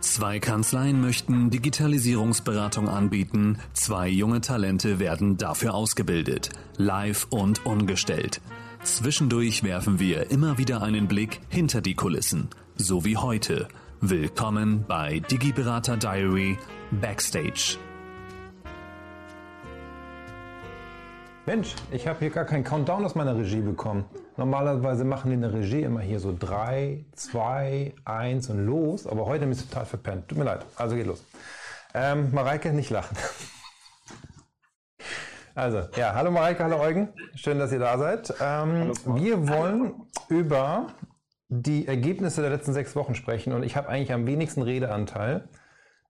Zwei Kanzleien möchten Digitalisierungsberatung anbieten, zwei junge Talente werden dafür ausgebildet, live und ungestellt. Zwischendurch werfen wir immer wieder einen Blick hinter die Kulissen, so wie heute. Willkommen bei Digiberater Diary Backstage. Mensch, ich habe hier gar keinen Countdown aus meiner Regie bekommen. Normalerweise machen die in der Regie immer hier so 3, 2, 1 und los, aber heute bin ich total verpennt. Tut mir leid, also geht los. Ähm, Mareike, nicht lachen. Also, ja, hallo Mareike, hallo Eugen. Schön, dass ihr da seid. Ähm, wir wollen über die Ergebnisse der letzten sechs Wochen sprechen und ich habe eigentlich am wenigsten Redeanteil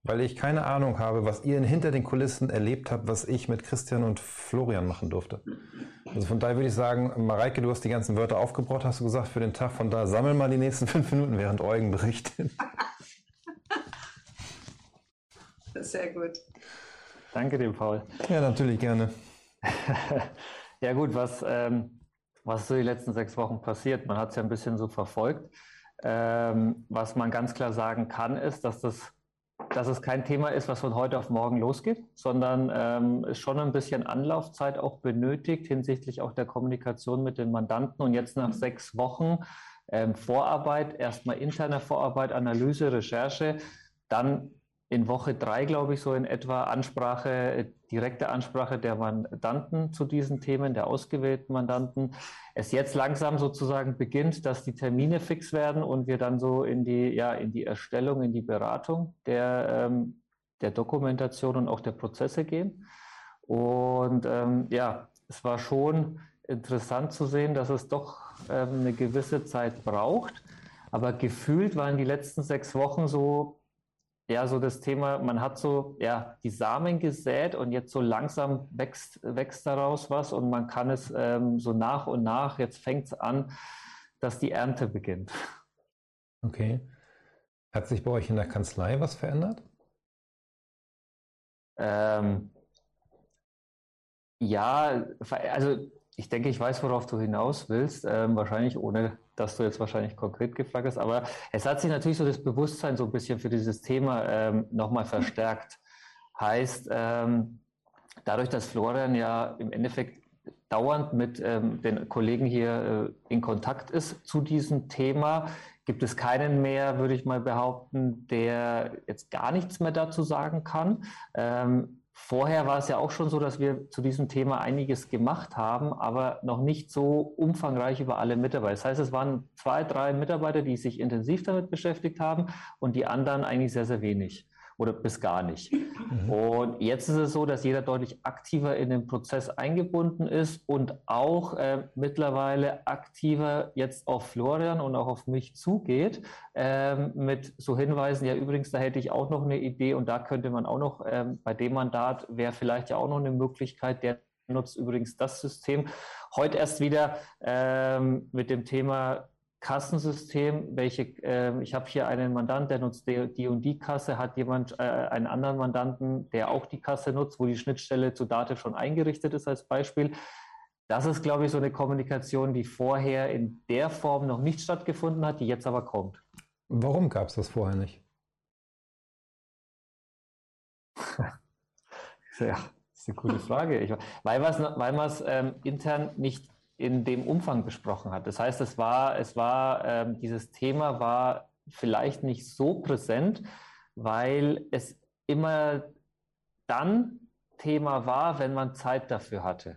weil ich keine Ahnung habe, was ihr hinter den Kulissen erlebt habt, was ich mit Christian und Florian machen durfte. Also von daher würde ich sagen, Mareike, du hast die ganzen Wörter aufgebraucht, hast du gesagt, für den Tag. Von da sammel mal die nächsten fünf Minuten, während Eugen berichtet. Sehr gut. Danke dir, Paul. Ja, natürlich gerne. ja gut, was, ähm, was ist so die letzten sechs Wochen passiert? Man hat es ja ein bisschen so verfolgt. Ähm, was man ganz klar sagen kann, ist, dass das dass es kein Thema ist, was von heute auf morgen losgeht, sondern ähm, schon ein bisschen Anlaufzeit auch benötigt hinsichtlich auch der Kommunikation mit den Mandanten. Und jetzt nach sechs Wochen ähm, Vorarbeit, erstmal interne Vorarbeit, Analyse, Recherche, dann in Woche drei, glaube ich, so in etwa Ansprache, direkte Ansprache der Mandanten zu diesen Themen, der ausgewählten Mandanten. Es jetzt langsam sozusagen beginnt, dass die Termine fix werden und wir dann so in die, ja, in die Erstellung, in die Beratung der, ähm, der Dokumentation und auch der Prozesse gehen. Und ähm, ja, es war schon interessant zu sehen, dass es doch ähm, eine gewisse Zeit braucht. Aber gefühlt waren die letzten sechs Wochen so ja, so das Thema, man hat so ja, die Samen gesät und jetzt so langsam wächst, wächst daraus was und man kann es ähm, so nach und nach, jetzt fängt es an, dass die Ernte beginnt. Okay. Hat sich bei euch in der Kanzlei was verändert? Ähm, ja, also ich denke, ich weiß, worauf du hinaus willst, ähm, wahrscheinlich ohne dass du jetzt wahrscheinlich konkret gefragt hast, aber es hat sich natürlich so das Bewusstsein so ein bisschen für dieses Thema ähm, nochmal verstärkt. Heißt, ähm, dadurch, dass Florian ja im Endeffekt dauernd mit ähm, den Kollegen hier äh, in Kontakt ist zu diesem Thema, gibt es keinen mehr, würde ich mal behaupten, der jetzt gar nichts mehr dazu sagen kann. Ähm, Vorher war es ja auch schon so, dass wir zu diesem Thema einiges gemacht haben, aber noch nicht so umfangreich über alle Mitarbeiter. Das heißt, es waren zwei, drei Mitarbeiter, die sich intensiv damit beschäftigt haben und die anderen eigentlich sehr, sehr wenig oder bis gar nicht. Mhm. Und jetzt ist es so, dass jeder deutlich aktiver in den Prozess eingebunden ist und auch äh, mittlerweile aktiver jetzt auf Florian und auch auf mich zugeht äh, mit so Hinweisen, ja übrigens, da hätte ich auch noch eine Idee und da könnte man auch noch, äh, bei dem Mandat wäre vielleicht ja auch noch eine Möglichkeit, der nutzt übrigens das System. Heute erst wieder ähm, mit dem Thema Kassensystem, welche, äh, ich habe hier einen Mandant, der nutzt die, und die Kasse, hat jemand äh, einen anderen Mandanten, der auch die Kasse nutzt, wo die Schnittstelle zu Dativ schon eingerichtet ist als Beispiel. Das ist, glaube ich, so eine Kommunikation, die vorher in der Form noch nicht stattgefunden hat, die jetzt aber kommt. Warum gab es das vorher nicht? ja, das ist eine coole Frage. Ich, weil man es ähm, intern nicht in dem Umfang besprochen hat. Das heißt, es war, es war, ähm, dieses Thema war vielleicht nicht so präsent, weil es immer dann Thema war, wenn man Zeit dafür hatte.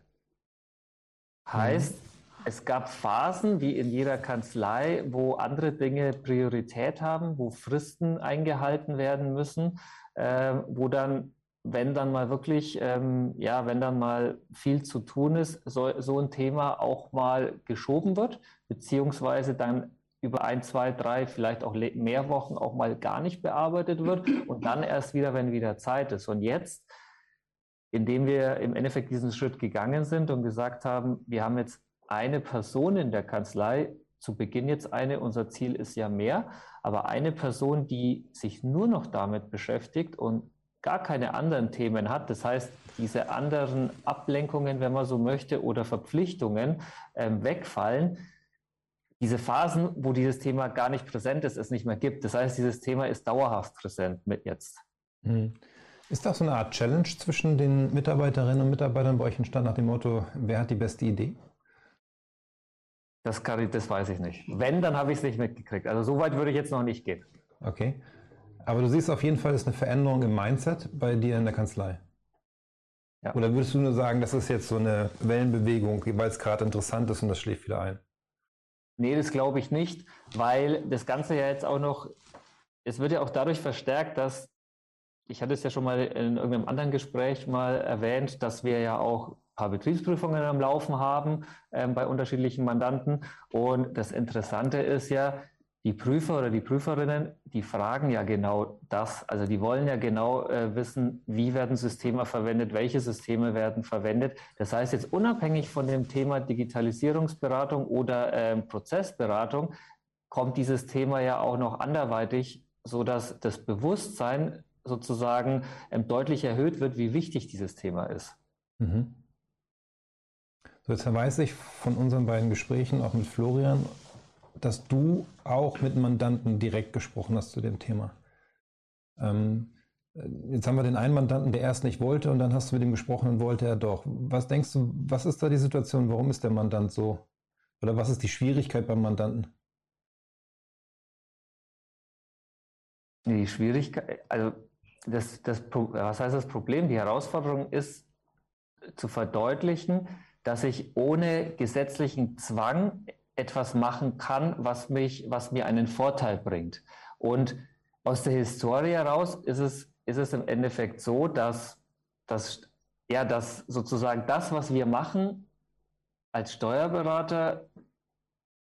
Heißt, mhm. es gab Phasen, wie in jeder Kanzlei, wo andere Dinge Priorität haben, wo Fristen eingehalten werden müssen, äh, wo dann wenn dann mal wirklich, ähm, ja, wenn dann mal viel zu tun ist, so, so ein Thema auch mal geschoben wird, beziehungsweise dann über ein, zwei, drei, vielleicht auch mehr Wochen auch mal gar nicht bearbeitet wird und dann erst wieder, wenn wieder Zeit ist. Und jetzt, indem wir im Endeffekt diesen Schritt gegangen sind und gesagt haben, wir haben jetzt eine Person in der Kanzlei, zu Beginn jetzt eine, unser Ziel ist ja mehr, aber eine Person, die sich nur noch damit beschäftigt und gar keine anderen Themen hat, das heißt, diese anderen Ablenkungen, wenn man so möchte, oder Verpflichtungen ähm, wegfallen, diese Phasen, wo dieses Thema gar nicht präsent ist, es nicht mehr gibt. Das heißt, dieses Thema ist dauerhaft präsent mit jetzt. Mhm. Ist das so eine Art Challenge zwischen den Mitarbeiterinnen und Mitarbeitern bei euch entstanden nach dem Motto, wer hat die beste Idee? Das, kann ich, das weiß ich nicht. Wenn, dann habe ich es nicht mitgekriegt. Also so weit würde ich jetzt noch nicht gehen. Okay. Aber du siehst auf jeden Fall, ist eine Veränderung im Mindset bei dir in der Kanzlei. Ja. Oder würdest du nur sagen, das ist jetzt so eine Wellenbewegung, weil es gerade interessant ist und das schläft wieder ein? Nee, das glaube ich nicht, weil das Ganze ja jetzt auch noch, es wird ja auch dadurch verstärkt, dass, ich hatte es ja schon mal in irgendeinem anderen Gespräch mal erwähnt, dass wir ja auch ein paar Betriebsprüfungen am Laufen haben ähm, bei unterschiedlichen Mandanten. Und das Interessante ist ja, die Prüfer oder die Prüferinnen, die fragen ja genau das. Also die wollen ja genau äh, wissen, wie werden Systeme verwendet, welche Systeme werden verwendet. Das heißt jetzt unabhängig von dem Thema Digitalisierungsberatung oder äh, Prozessberatung kommt dieses Thema ja auch noch anderweitig, so dass das Bewusstsein sozusagen ähm, deutlich erhöht wird, wie wichtig dieses Thema ist. Mhm. So, jetzt weiß ich von unseren beiden Gesprächen, auch mit Florian dass du auch mit Mandanten direkt gesprochen hast zu dem Thema. Ähm, jetzt haben wir den einen Mandanten, der erst nicht wollte und dann hast du mit ihm gesprochen und wollte er doch. Was denkst du, was ist da die Situation? Warum ist der Mandant so? Oder was ist die Schwierigkeit beim Mandanten? Die Schwierigkeit, also das, das, was heißt das Problem? Die Herausforderung ist zu verdeutlichen, dass ich ohne gesetzlichen Zwang etwas machen kann, was mich, was mir einen Vorteil bringt. Und aus der Historie heraus ist es, ist es im Endeffekt so, dass, dass, ja, dass sozusagen das, was wir machen als Steuerberater,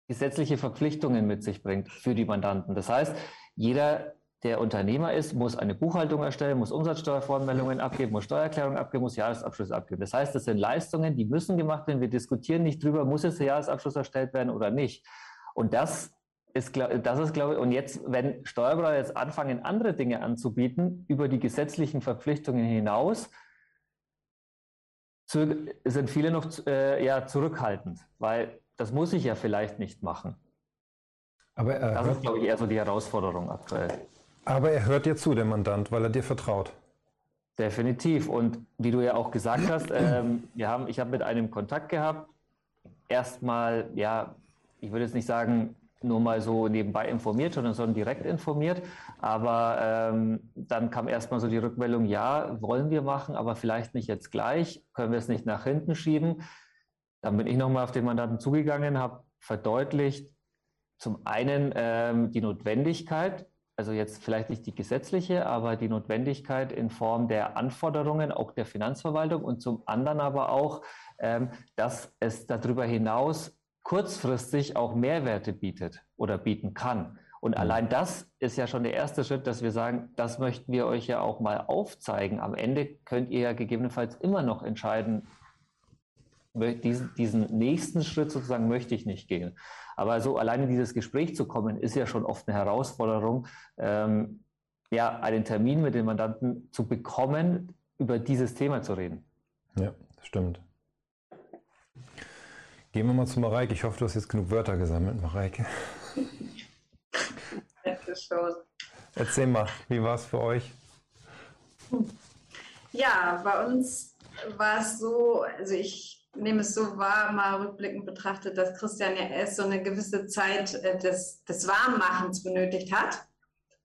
gesetzliche Verpflichtungen mit sich bringt für die Mandanten. Das heißt, jeder der Unternehmer ist, muss eine Buchhaltung erstellen, muss Umsatzsteuervoranmeldungen abgeben, muss Steuererklärungen abgeben, muss Jahresabschluss abgeben. Das heißt, das sind Leistungen, die müssen gemacht werden. Wir diskutieren nicht drüber, muss jetzt der Jahresabschluss erstellt werden oder nicht. Und das ist, das ist, glaube ich, und jetzt, wenn Steuerberater jetzt anfangen, andere Dinge anzubieten, über die gesetzlichen Verpflichtungen hinaus, sind viele noch äh, ja, zurückhaltend, weil das muss ich ja vielleicht nicht machen. Aber, äh, das ist, glaube ich, eher so die Herausforderung aktuell. Aber er hört dir zu, der Mandant, weil er dir vertraut. Definitiv. Und wie du ja auch gesagt hast, ähm, wir haben, ich habe mit einem Kontakt gehabt. Erstmal, ja, ich würde jetzt nicht sagen, nur mal so nebenbei informiert, sondern direkt informiert. Aber ähm, dann kam erstmal so die Rückmeldung, ja, wollen wir machen, aber vielleicht nicht jetzt gleich, können wir es nicht nach hinten schieben. Dann bin ich nochmal auf den Mandanten zugegangen, habe verdeutlicht, zum einen ähm, die Notwendigkeit, also jetzt vielleicht nicht die gesetzliche, aber die Notwendigkeit in Form der Anforderungen auch der Finanzverwaltung und zum anderen aber auch, ähm, dass es darüber hinaus kurzfristig auch Mehrwerte bietet oder bieten kann. Und mhm. allein das ist ja schon der erste Schritt, dass wir sagen, das möchten wir euch ja auch mal aufzeigen. Am Ende könnt ihr ja gegebenenfalls immer noch entscheiden, diesen, diesen nächsten Schritt sozusagen möchte ich nicht gehen. Aber so alleine dieses Gespräch zu kommen, ist ja schon oft eine Herausforderung, ähm, ja, einen Termin mit dem Mandanten zu bekommen, über dieses Thema zu reden. Ja, das stimmt. Gehen wir mal zu Mareike. Ich hoffe, du hast jetzt genug Wörter gesammelt, Mareike. schon. Erzähl mal, wie war es für euch? Ja, bei uns war es so, also ich nehme es so wahr, mal rückblickend betrachtet, dass Christian ja erst so eine gewisse Zeit äh, des, des Warmmachens benötigt hat.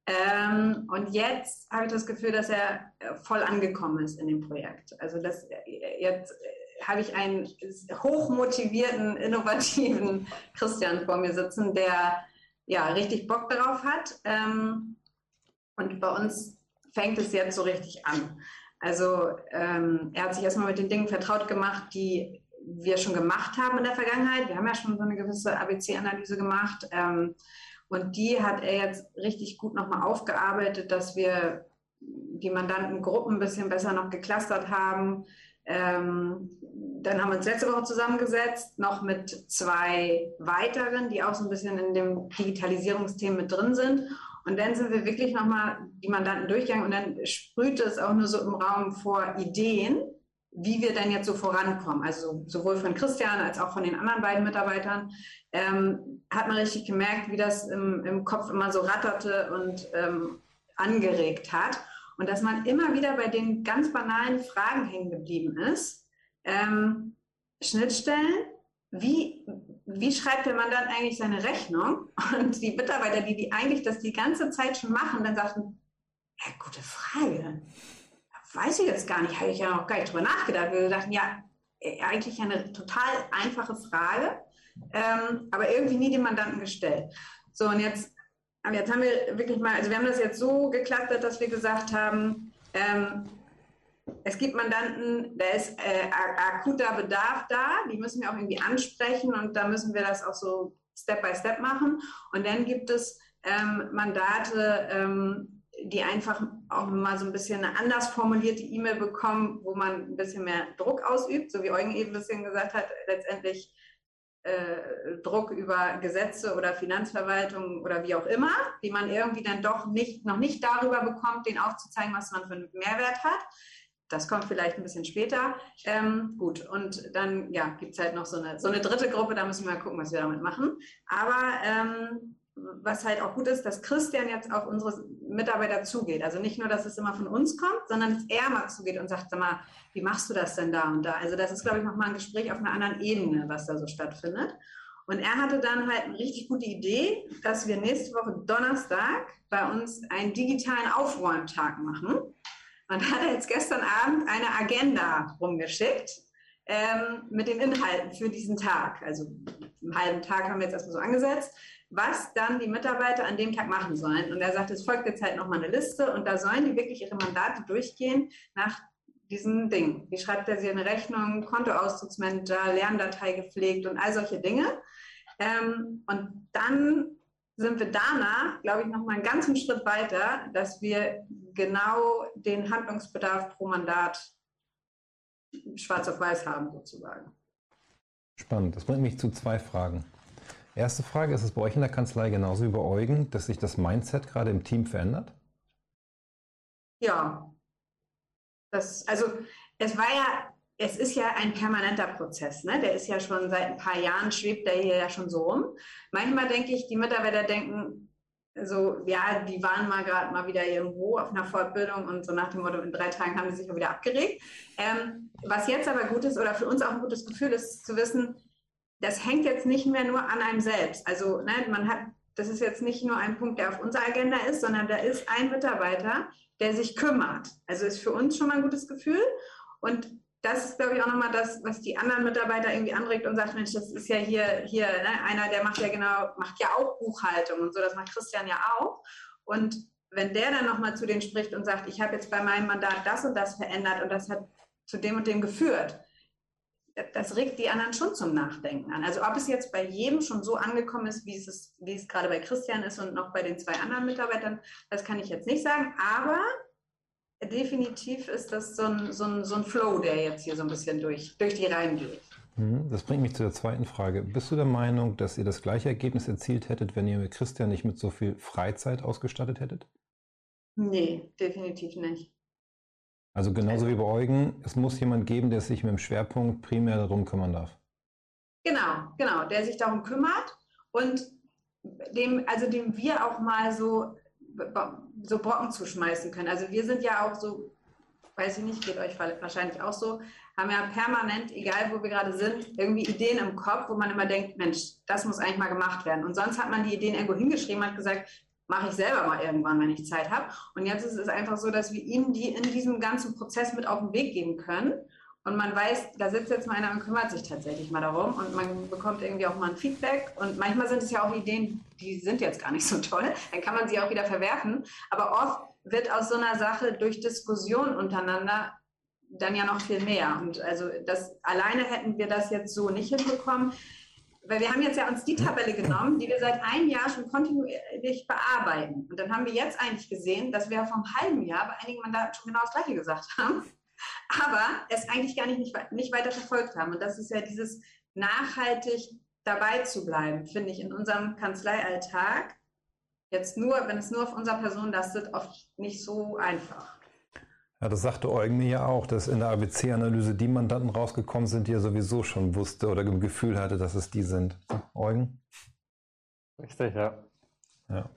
Ähm, und jetzt habe ich das Gefühl, dass er äh, voll angekommen ist in dem Projekt. Also das, äh, jetzt habe ich einen hochmotivierten, innovativen Christian vor mir sitzen, der ja richtig Bock darauf hat. Ähm, und bei uns fängt es jetzt so richtig an. Also ähm, er hat sich erstmal mit den Dingen vertraut gemacht, die wir schon gemacht haben in der Vergangenheit. Wir haben ja schon so eine gewisse ABC-Analyse gemacht. Ähm, und die hat er jetzt richtig gut nochmal aufgearbeitet, dass wir die Mandantengruppen ein bisschen besser noch geclustert haben. Ähm, dann haben wir uns letzte Woche zusammengesetzt, noch mit zwei weiteren, die auch so ein bisschen in dem Digitalisierungsthema mit drin sind. Und dann sind wir wirklich nochmal die Mandanten durchgegangen und dann sprühte es auch nur so im Raum vor Ideen. Wie wir denn jetzt so vorankommen. Also sowohl von Christian als auch von den anderen beiden Mitarbeitern ähm, hat man richtig gemerkt, wie das im, im Kopf immer so ratterte und ähm, angeregt hat. Und dass man immer wieder bei den ganz banalen Fragen hängen geblieben ist. Ähm, Schnittstellen, wie, wie schreibt der Mandant eigentlich seine Rechnung? Und die Mitarbeiter, die, die eigentlich das die ganze Zeit schon machen, dann sagten, ja, gute Frage. Weiß ich jetzt gar nicht, habe ich ja noch gar nicht drüber nachgedacht. Wir dachten, ja, äh, eigentlich eine total einfache Frage, ähm, aber irgendwie nie dem Mandanten gestellt. So, und jetzt, jetzt haben wir wirklich mal, also wir haben das jetzt so geklappt, dass wir gesagt haben, ähm, es gibt Mandanten, da ist äh, akuter Bedarf da, die müssen wir auch irgendwie ansprechen und da müssen wir das auch so Step by Step machen. Und dann gibt es ähm, Mandate, ähm, die einfach auch mal so ein bisschen eine anders formulierte E-Mail bekommen, wo man ein bisschen mehr Druck ausübt, so wie Eugen eben ein bisschen gesagt hat, letztendlich äh, Druck über Gesetze oder Finanzverwaltung oder wie auch immer, die man irgendwie dann doch nicht, noch nicht darüber bekommt, den aufzuzeigen, was man für einen Mehrwert hat. Das kommt vielleicht ein bisschen später. Ähm, gut, und dann ja, gibt es halt noch so eine, so eine dritte Gruppe, da müssen wir mal gucken, was wir damit machen. Aber ähm, was halt auch gut ist, dass Christian jetzt auf unsere Mitarbeiter zugeht. Also nicht nur, dass es immer von uns kommt, sondern dass er mal zugeht und sagt, sag mal, wie machst du das denn da und da? Also das ist, glaube ich, nochmal ein Gespräch auf einer anderen Ebene, was da so stattfindet. Und er hatte dann halt eine richtig gute Idee, dass wir nächste Woche Donnerstag bei uns einen digitalen Aufräumtag machen. Und hat jetzt gestern Abend eine Agenda rumgeschickt ähm, mit den Inhalten für diesen Tag. Also einen halben Tag haben wir jetzt erstmal so angesetzt, was dann die Mitarbeiter an dem Tag machen sollen. Und er sagt, es folgt jetzt halt nochmal eine Liste und da sollen die wirklich ihre Mandate durchgehen nach diesen Dingen. Wie schreibt er sie eine Rechnung, Kontoauszugsmanager, Lerndatei gepflegt und all solche Dinge. Ähm, und dann sind wir danach, glaube ich, noch mal einen ganzen Schritt weiter, dass wir genau den Handlungsbedarf pro Mandat schwarz auf weiß haben, sozusagen. Spannend. Das bringt mich zu zwei Fragen. Erste Frage, ist es bei euch in der Kanzlei genauso wie bei Eugen, dass sich das Mindset gerade im Team verändert? Ja. Das, also es war ja es ist ja ein permanenter Prozess. Ne? Der ist ja schon seit ein paar Jahren, schwebt der hier ja schon so rum. Manchmal denke ich, die Mitarbeiter denken so, ja, die waren mal gerade mal wieder irgendwo auf einer Fortbildung und so nach dem Motto, in drei Tagen haben sie sich auch wieder abgeregt. Ähm, was jetzt aber gut ist oder für uns auch ein gutes Gefühl ist, zu wissen, das hängt jetzt nicht mehr nur an einem selbst. Also ne, man hat, das ist jetzt nicht nur ein Punkt, der auf unserer Agenda ist, sondern da ist ein Mitarbeiter, der sich kümmert. Also ist für uns schon mal ein gutes Gefühl. Und das ist, glaube ich, auch nochmal das, was die anderen Mitarbeiter irgendwie anregt und sagt, Mensch, das ist ja hier, hier ne, einer, der macht ja genau, macht ja auch Buchhaltung und so, das macht Christian ja auch. Und wenn der dann nochmal zu denen spricht und sagt, ich habe jetzt bei meinem Mandat das und das verändert und das hat zu dem und dem geführt, das regt die anderen schon zum Nachdenken an. Also ob es jetzt bei jedem schon so angekommen ist, wie es, wie es gerade bei Christian ist und noch bei den zwei anderen Mitarbeitern, das kann ich jetzt nicht sagen. Aber definitiv ist das so ein, so, ein, so ein Flow, der jetzt hier so ein bisschen durch, durch die Reihen geht. Mhm, das bringt mich zu der zweiten Frage. Bist du der Meinung, dass ihr das gleiche Ergebnis erzielt hättet, wenn ihr mit Christian nicht mit so viel Freizeit ausgestattet hättet? Nee, definitiv nicht. Also genauso wie bei Eugen, es muss jemand geben, der sich mit dem Schwerpunkt primär darum kümmern darf. Genau, genau, der sich darum kümmert und dem, also dem wir auch mal so so Brocken zuschmeißen können. Also wir sind ja auch so, weiß ich nicht, geht euch wahrscheinlich auch so, haben ja permanent, egal wo wir gerade sind, irgendwie Ideen im Kopf, wo man immer denkt, Mensch, das muss eigentlich mal gemacht werden. Und sonst hat man die Ideen irgendwo hingeschrieben, hat gesagt, mache ich selber mal irgendwann, wenn ich Zeit habe. Und jetzt ist es einfach so, dass wir ihm die in diesem ganzen Prozess mit auf den Weg geben können und man weiß, da sitzt jetzt mal einer und kümmert sich tatsächlich mal darum. Und man bekommt irgendwie auch mal ein Feedback. Und manchmal sind es ja auch Ideen, die sind jetzt gar nicht so toll, dann kann man sie auch wieder verwerfen, aber oft wird aus so einer Sache durch Diskussion untereinander dann ja noch viel mehr. Und also das alleine hätten wir das jetzt so nicht hinbekommen, weil wir haben jetzt ja uns die Tabelle genommen, die wir seit einem Jahr schon kontinuierlich bearbeiten. Und dann haben wir jetzt eigentlich gesehen, dass wir vom halben Jahr bei einigen Mandaten schon genau das Gleiche gesagt haben aber es eigentlich gar nicht, nicht, nicht weiter verfolgt haben. Und das ist ja dieses nachhaltig dabei zu bleiben, finde ich in unserem Kanzleialltag jetzt nur, wenn es nur auf unserer Person lastet, oft nicht so einfach. Ja, das sagte Eugen mir ja auch, dass in der ABC-Analyse die Mandanten rausgekommen sind, die er sowieso schon wusste oder im Gefühl hatte, dass es die sind. Eugen? Richtig, ja. ja.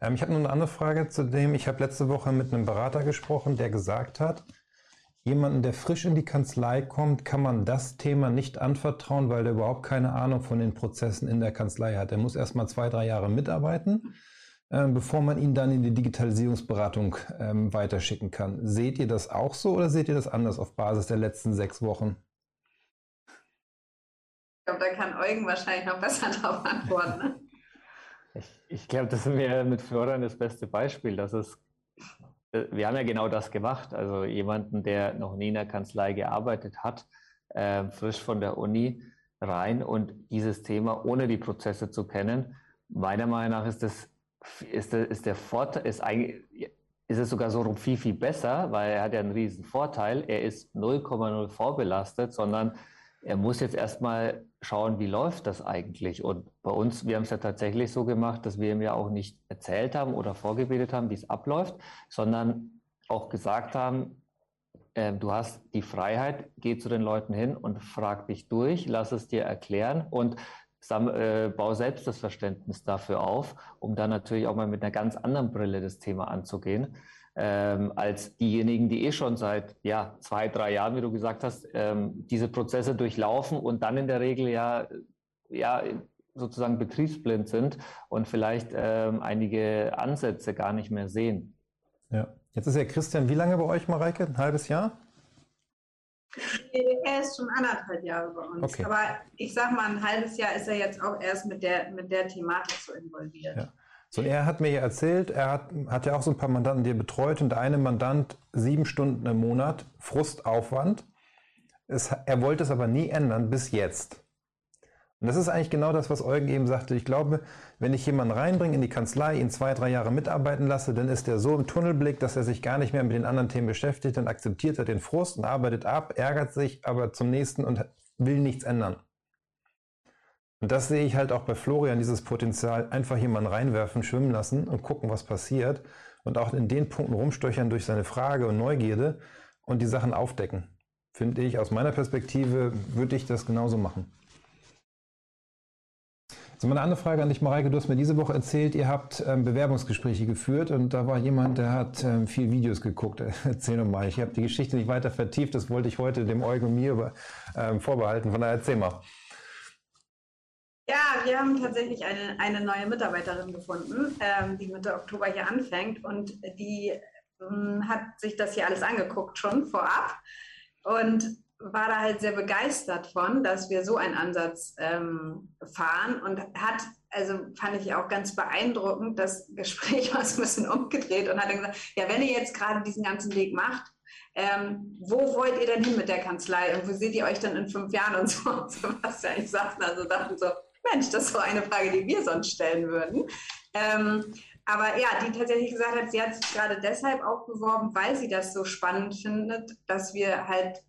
Ähm, ich habe noch eine andere Frage zu dem. Ich habe letzte Woche mit einem Berater gesprochen, der gesagt hat, jemanden, der frisch in die Kanzlei kommt, kann man das Thema nicht anvertrauen, weil der überhaupt keine Ahnung von den Prozessen in der Kanzlei hat. Er muss erst mal zwei, drei Jahre mitarbeiten ähm, bevor man ihn dann in die Digitalisierungsberatung ähm, weiterschicken kann. Seht ihr das auch so oder seht ihr das anders auf Basis der letzten sechs Wochen? Ich glaube, da kann Eugen wahrscheinlich noch besser darauf antworten. Ne? Ich, ich glaube, das ist mir mit Florian das beste Beispiel. Dass es, äh, wir haben ja genau das gemacht. Also jemanden, der noch nie in der Kanzlei gearbeitet hat, äh, frisch von der Uni rein und dieses Thema ohne die Prozesse zu kennen. Meiner Meinung nach ist das ist der, ist der Vorteil, ist eigentlich, ist es sogar so viel, viel besser, weil er hat ja einen riesen Vorteil. Er ist 0,0 vorbelastet, sondern er muss jetzt erstmal schauen, wie läuft das eigentlich. Und bei uns, wir haben es ja tatsächlich so gemacht, dass wir ihm ja auch nicht erzählt haben oder vorgebetet haben, wie es abläuft, sondern auch gesagt haben, äh, du hast die Freiheit, geh zu den Leuten hin und frag dich durch, lass es dir erklären und äh, bau selbst das Verständnis dafür auf, um dann natürlich auch mal mit einer ganz anderen Brille das Thema anzugehen, ähm, als diejenigen, die eh schon seit ja, zwei, drei Jahren, wie du gesagt hast, ähm, diese Prozesse durchlaufen und dann in der Regel ja, ja sozusagen betriebsblind sind und vielleicht ähm, einige Ansätze gar nicht mehr sehen. Ja, jetzt ist ja Christian, wie lange bei euch, Mareike? Ein halbes Jahr? Er ist schon anderthalb Jahre bei uns. Okay. Aber ich sag mal, ein halbes Jahr ist er jetzt auch erst mit der, mit der Thematik so involviert. Ja. So, er hat mir ja erzählt, er hat, hat ja auch so ein paar Mandanten, die er betreut und der eine Mandant sieben Stunden im Monat, Frustaufwand. Es, er wollte es aber nie ändern bis jetzt. Und das ist eigentlich genau das, was Eugen eben sagte. Ich glaube, wenn ich jemanden reinbringe in die Kanzlei, ihn zwei, drei Jahre mitarbeiten lasse, dann ist er so im Tunnelblick, dass er sich gar nicht mehr mit den anderen Themen beschäftigt, dann akzeptiert er den Frust und arbeitet ab, ärgert sich aber zum nächsten und will nichts ändern. Und das sehe ich halt auch bei Florian, dieses Potenzial, einfach jemanden reinwerfen, schwimmen lassen und gucken, was passiert. Und auch in den Punkten rumstöchern durch seine Frage und Neugierde und die Sachen aufdecken. Finde ich, aus meiner Perspektive würde ich das genauso machen. So, meine andere Frage an dich, Mareike. Du hast mir diese Woche erzählt, ihr habt ähm, Bewerbungsgespräche geführt und da war jemand, der hat ähm, viel Videos geguckt. Erzähl doch mal. Ich habe die Geschichte nicht weiter vertieft. Das wollte ich heute dem Eugen und mir über, ähm, vorbehalten. Von daher erzähl mal. Ja, wir haben tatsächlich eine, eine neue Mitarbeiterin gefunden, ähm, die Mitte Oktober hier anfängt und die ähm, hat sich das hier alles angeguckt schon vorab. Und war da halt sehr begeistert von, dass wir so einen Ansatz ähm, fahren und hat, also fand ich auch ganz beeindruckend, das Gespräch war so ein bisschen umgedreht und hat dann gesagt, ja, wenn ihr jetzt gerade diesen ganzen Weg macht, ähm, wo wollt ihr denn hin mit der Kanzlei und wo seht ihr euch dann in fünf Jahren und so, und ja ich sagte, also dachten so, Mensch, das war eine Frage, die wir sonst stellen würden. Ähm, aber ja, die tatsächlich gesagt hat, sie hat sich gerade deshalb auch beworben, weil sie das so spannend findet, dass wir halt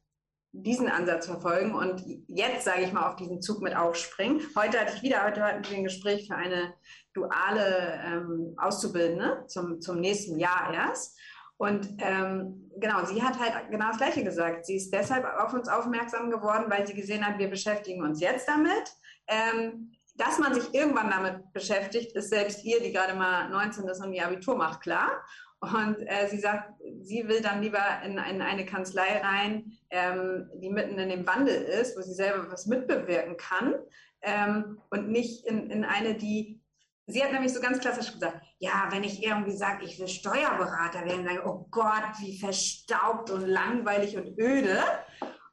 diesen Ansatz verfolgen und jetzt, sage ich mal, auf diesen Zug mit aufspringen. Heute hatte ich wieder, heute hatten wir ein Gespräch für eine duale ähm, Auszubildende zum, zum nächsten Jahr erst. Und ähm, genau, sie hat halt genau das Gleiche gesagt. Sie ist deshalb auf uns aufmerksam geworden, weil sie gesehen hat, wir beschäftigen uns jetzt damit. Ähm, dass man sich irgendwann damit beschäftigt, ist selbst ihr, die gerade mal 19 ist und ihr Abitur macht, klar. Und äh, sie sagt, sie will dann lieber in, in eine Kanzlei rein, ähm, die mitten in dem Wandel ist, wo sie selber was mitbewirken kann ähm, und nicht in, in eine, die Sie hat nämlich so ganz klassisch gesagt, ja, wenn ich irgendwie sage, ich will Steuerberater werden, sagen, oh Gott, wie verstaubt und langweilig und öde.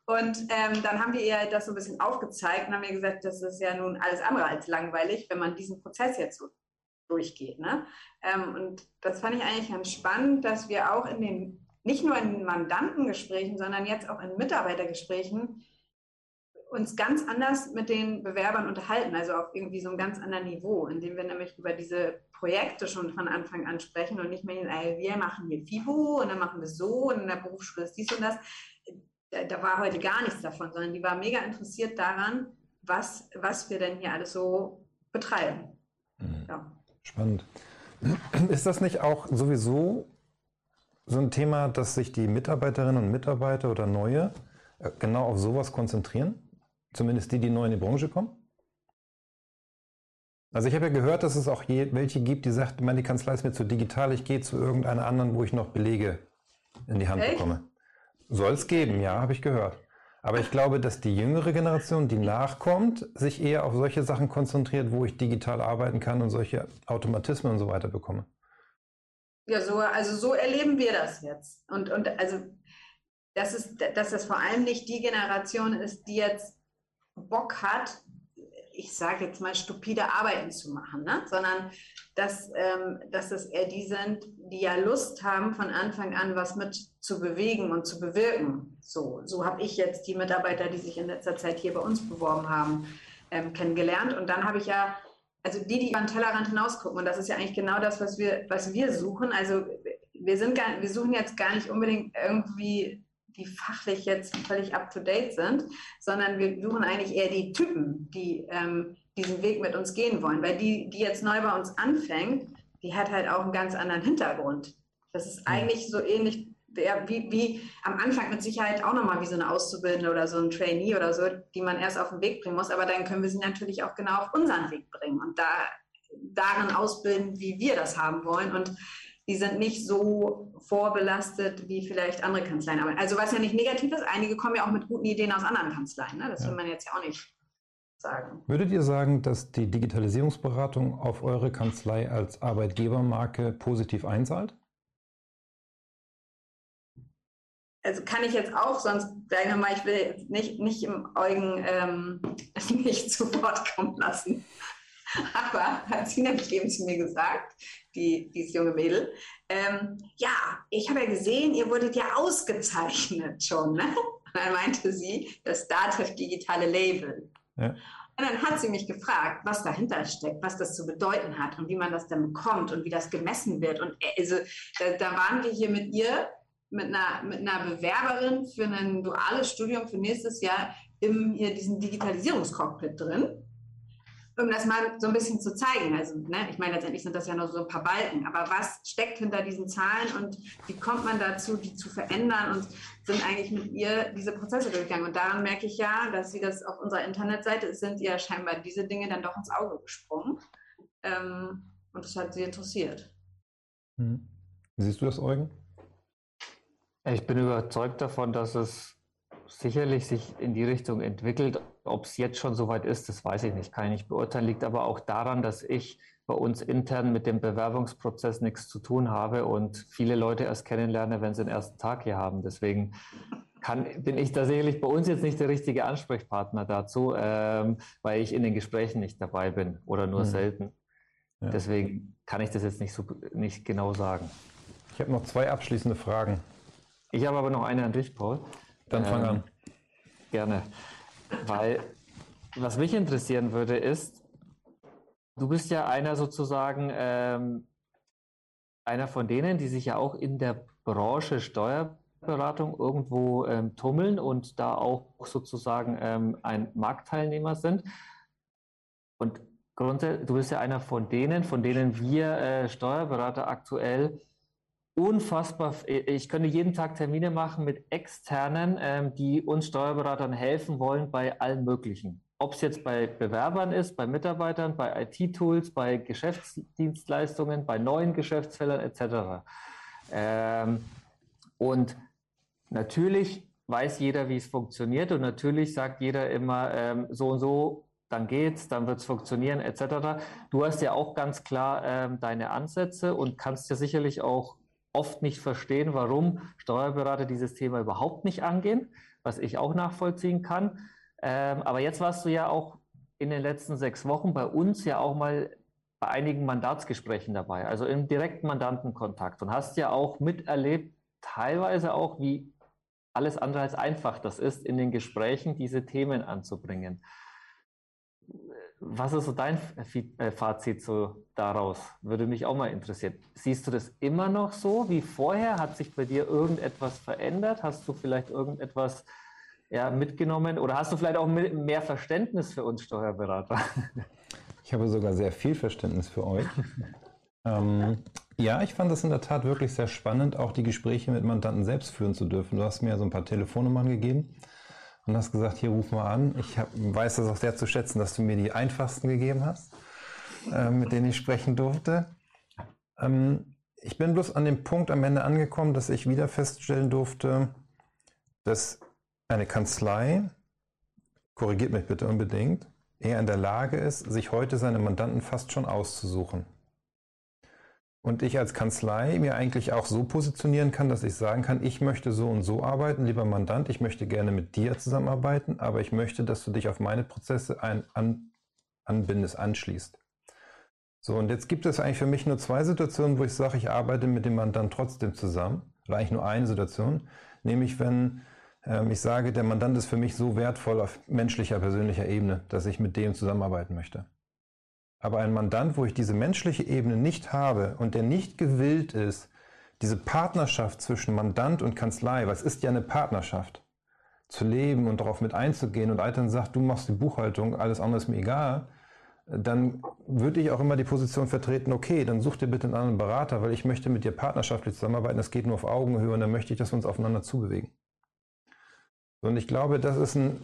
Und ähm, dann haben wir ihr das so ein bisschen aufgezeigt und haben ihr gesagt, das ist ja nun alles andere als langweilig, wenn man diesen Prozess jetzt so durchgeht. Ne? Ähm, und das fand ich eigentlich ganz spannend, dass wir auch in den, nicht nur in Mandantengesprächen, sondern jetzt auch in Mitarbeitergesprächen uns ganz anders mit den Bewerbern unterhalten, also auf irgendwie so einem ganz anderen Niveau, indem wir nämlich über diese Projekte schon von Anfang an sprechen und nicht mehr, wir machen hier FIBO und dann machen wir so und in der Berufsschule ist dies und das. Da, war heute gar nichts davon, sondern die war mega interessiert daran, was, was wir denn hier alles so betreiben. Mhm. Ja. Spannend. Ist das nicht auch sowieso so ein Thema, dass sich die Mitarbeiterinnen und Mitarbeiter oder Neue äh, genau auf sowas konzentrieren? Zumindest die, die neu in die Branche kommen? Also ich habe ja gehört, dass es auch welche gibt, die sagt, meine Kanzlei ist mir zu digital, ich gehe zu irgendeiner anderen, wo ich noch Belege in die Hand Echt? bekomme. Soll es geben, ja, habe ich gehört. Aber ich glaube, dass die jüngere Generation, die nachkommt, sich eher auf solche Sachen konzentriert, wo ich digital arbeiten kann und solche Automatismen und so weiter bekomme. Ja, so, also so erleben wir das jetzt. Und, und also, dass, es, dass das vor allem nicht die Generation ist, die jetzt Bock hat, ich sage jetzt mal, stupide Arbeiten zu machen, ne? sondern dass, ähm, dass es eher die sind, die ja Lust haben, von Anfang an was mit zu bewegen und zu bewirken. So, so habe ich jetzt die Mitarbeiter, die sich in letzter Zeit hier bei uns beworben haben, ähm, kennengelernt. Und dann habe ich ja, also die, die über den Tellerrand hinausgucken, und das ist ja eigentlich genau das, was wir, was wir suchen. Also wir, sind gar, wir suchen jetzt gar nicht unbedingt irgendwie die fachlich jetzt völlig up-to-date sind, sondern wir suchen eigentlich eher die Typen, die ähm, diesen Weg mit uns gehen wollen. Weil die, die jetzt neu bei uns anfängt, die hat halt auch einen ganz anderen Hintergrund. Das ist eigentlich so ähnlich wie, wie am Anfang mit Sicherheit auch nochmal wie so eine Auszubildende oder so ein Trainee oder so, die man erst auf den Weg bringen muss. Aber dann können wir sie natürlich auch genau auf unseren Weg bringen und da darin ausbilden, wie wir das haben wollen. Und die sind nicht so vorbelastet wie vielleicht andere Kanzleien. Also was ja nicht negativ ist, einige kommen ja auch mit guten Ideen aus anderen Kanzleien. Ne? Das ja. will man jetzt ja auch nicht sagen. Würdet ihr sagen, dass die Digitalisierungsberatung auf eure Kanzlei als Arbeitgebermarke positiv einzahlt? also kann ich jetzt auch, sonst sagen wir mal, ich will nicht, nicht im Eugen ähm, nicht zu Wort kommen lassen. Aber hat sie nämlich eben zu mir gesagt, die, dieses junge Mädel, ähm, ja, ich habe ja gesehen, ihr wurdet ja ausgezeichnet schon. Ne? Und dann meinte sie, das Dativ digitale Label. Ja. Und dann hat sie mich gefragt, was dahinter steckt, was das zu bedeuten hat und wie man das dann bekommt und wie das gemessen wird. Und äh, also, da, da waren wir hier mit ihr, mit einer, mit einer Bewerberin für ein duales Studium für nächstes Jahr im hier diesen Digitalisierungscockpit drin um das mal so ein bisschen zu zeigen. Also, ne, ich meine, letztendlich sind das ja nur so ein paar Balken, aber was steckt hinter diesen Zahlen und wie kommt man dazu, die zu verändern und sind eigentlich mit ihr diese Prozesse durchgegangen. Und daran merke ich ja, dass sie das auf unserer Internetseite sind, ja scheinbar diese Dinge dann doch ins Auge gesprungen. Ähm, und das hat sie interessiert. Hm. Wie siehst du das, Eugen? Ich bin überzeugt davon, dass es sicherlich sich in die Richtung entwickelt. Ob es jetzt schon soweit ist, das weiß ich nicht, kann ich nicht beurteilen. Liegt aber auch daran, dass ich bei uns intern mit dem Bewerbungsprozess nichts zu tun habe und viele Leute erst kennenlerne, wenn sie den ersten Tag hier haben. Deswegen kann, bin ich da sicherlich bei uns jetzt nicht der richtige Ansprechpartner dazu, ähm, weil ich in den Gesprächen nicht dabei bin oder nur mhm. selten. Ja. Deswegen kann ich das jetzt nicht, so, nicht genau sagen. Ich habe noch zwei abschließende Fragen. Ich habe aber noch eine an dich, Paul. Dann fang ähm, an. Gerne. Weil was mich interessieren würde, ist, du bist ja einer sozusagen, ähm, einer von denen, die sich ja auch in der Branche Steuerberatung irgendwo ähm, tummeln und da auch sozusagen ähm, ein Marktteilnehmer sind. Und grundsätzlich, du bist ja einer von denen, von denen wir äh, Steuerberater aktuell unfassbar, ich könnte jeden Tag Termine machen mit externen, ähm, die uns Steuerberatern helfen wollen bei allem Möglichen. Ob es jetzt bei Bewerbern ist, bei Mitarbeitern, bei IT-Tools, bei Geschäftsdienstleistungen, bei neuen Geschäftsfeldern etc. Ähm, und natürlich weiß jeder, wie es funktioniert und natürlich sagt jeder immer ähm, so und so, dann geht's, dann wird es funktionieren etc. Du hast ja auch ganz klar ähm, deine Ansätze und kannst ja sicherlich auch oft nicht verstehen, warum Steuerberater dieses Thema überhaupt nicht angehen, was ich auch nachvollziehen kann. Ähm, aber jetzt warst du ja auch in den letzten sechs Wochen bei uns ja auch mal bei einigen Mandatsgesprächen dabei, also im direkten Mandantenkontakt und hast ja auch miterlebt, teilweise auch, wie alles andere als einfach das ist, in den Gesprächen diese Themen anzubringen. Was ist so dein äh, Fazit so daraus? Würde mich auch mal interessieren. Siehst du das immer noch so wie vorher? Hat sich bei dir irgendetwas verändert? Hast du vielleicht irgendetwas ja, mitgenommen oder hast du vielleicht auch mehr Verständnis für uns Steuerberater? Ich habe sogar sehr viel Verständnis für euch. ähm, Ja, ich fand es in der Tat wirklich sehr spannend, auch die Gespräche mit Mandanten selbst führen zu dürfen. Du hast mir so ein paar Telefonnummern gegeben und hast gesagt, hier ruf mal an. Ich hab, weiß das auch sehr zu schätzen, dass du mir die einfachsten gegeben hast, äh, mit denen ich sprechen durfte. Ähm, ich bin bloß an dem Punkt am Ende angekommen, dass ich wieder feststellen durfte, dass eine Kanzlei, korrigiert mich bitte unbedingt, eher in der Lage ist, sich heute seine Mandanten fast schon auszusuchen. Und ich als Kanzlei mir eigentlich auch so positionieren kann, dass ich sagen kann, ich möchte so und so arbeiten, lieber Mandant, ich möchte gerne mit dir zusammenarbeiten, aber ich möchte, dass du dich auf meine Prozesse ein, an, anbindest, anschließt. So, und jetzt gibt es eigentlich für mich nur zwei Situationen, wo ich sage, ich arbeite mit dem Mandant trotzdem zusammen. Oder eigentlich nur eine Situation, nämlich wenn ähm, ich sage, der Mandant ist für mich so wertvoll auf menschlicher, persönlicher Ebene, dass ich mit dem zusammenarbeiten möchte. Aber ein Mandant, wo ich diese menschliche Ebene nicht habe und der nicht gewillt ist, diese Partnerschaft zwischen Mandant und Kanzlei, was ist ja eine Partnerschaft, zu leben und darauf mit einzugehen und dann sagt, du machst die Buchhaltung, alles andere ist mir egal, dann würde ich auch immer die Position vertreten, okay, dann such dir bitte einen anderen Berater, weil ich möchte mit dir partnerschaftlich zusammenarbeiten, das geht nur auf Augenhöhe und dann möchte ich, dass wir uns aufeinander zubewegen. Und ich glaube, das ist ein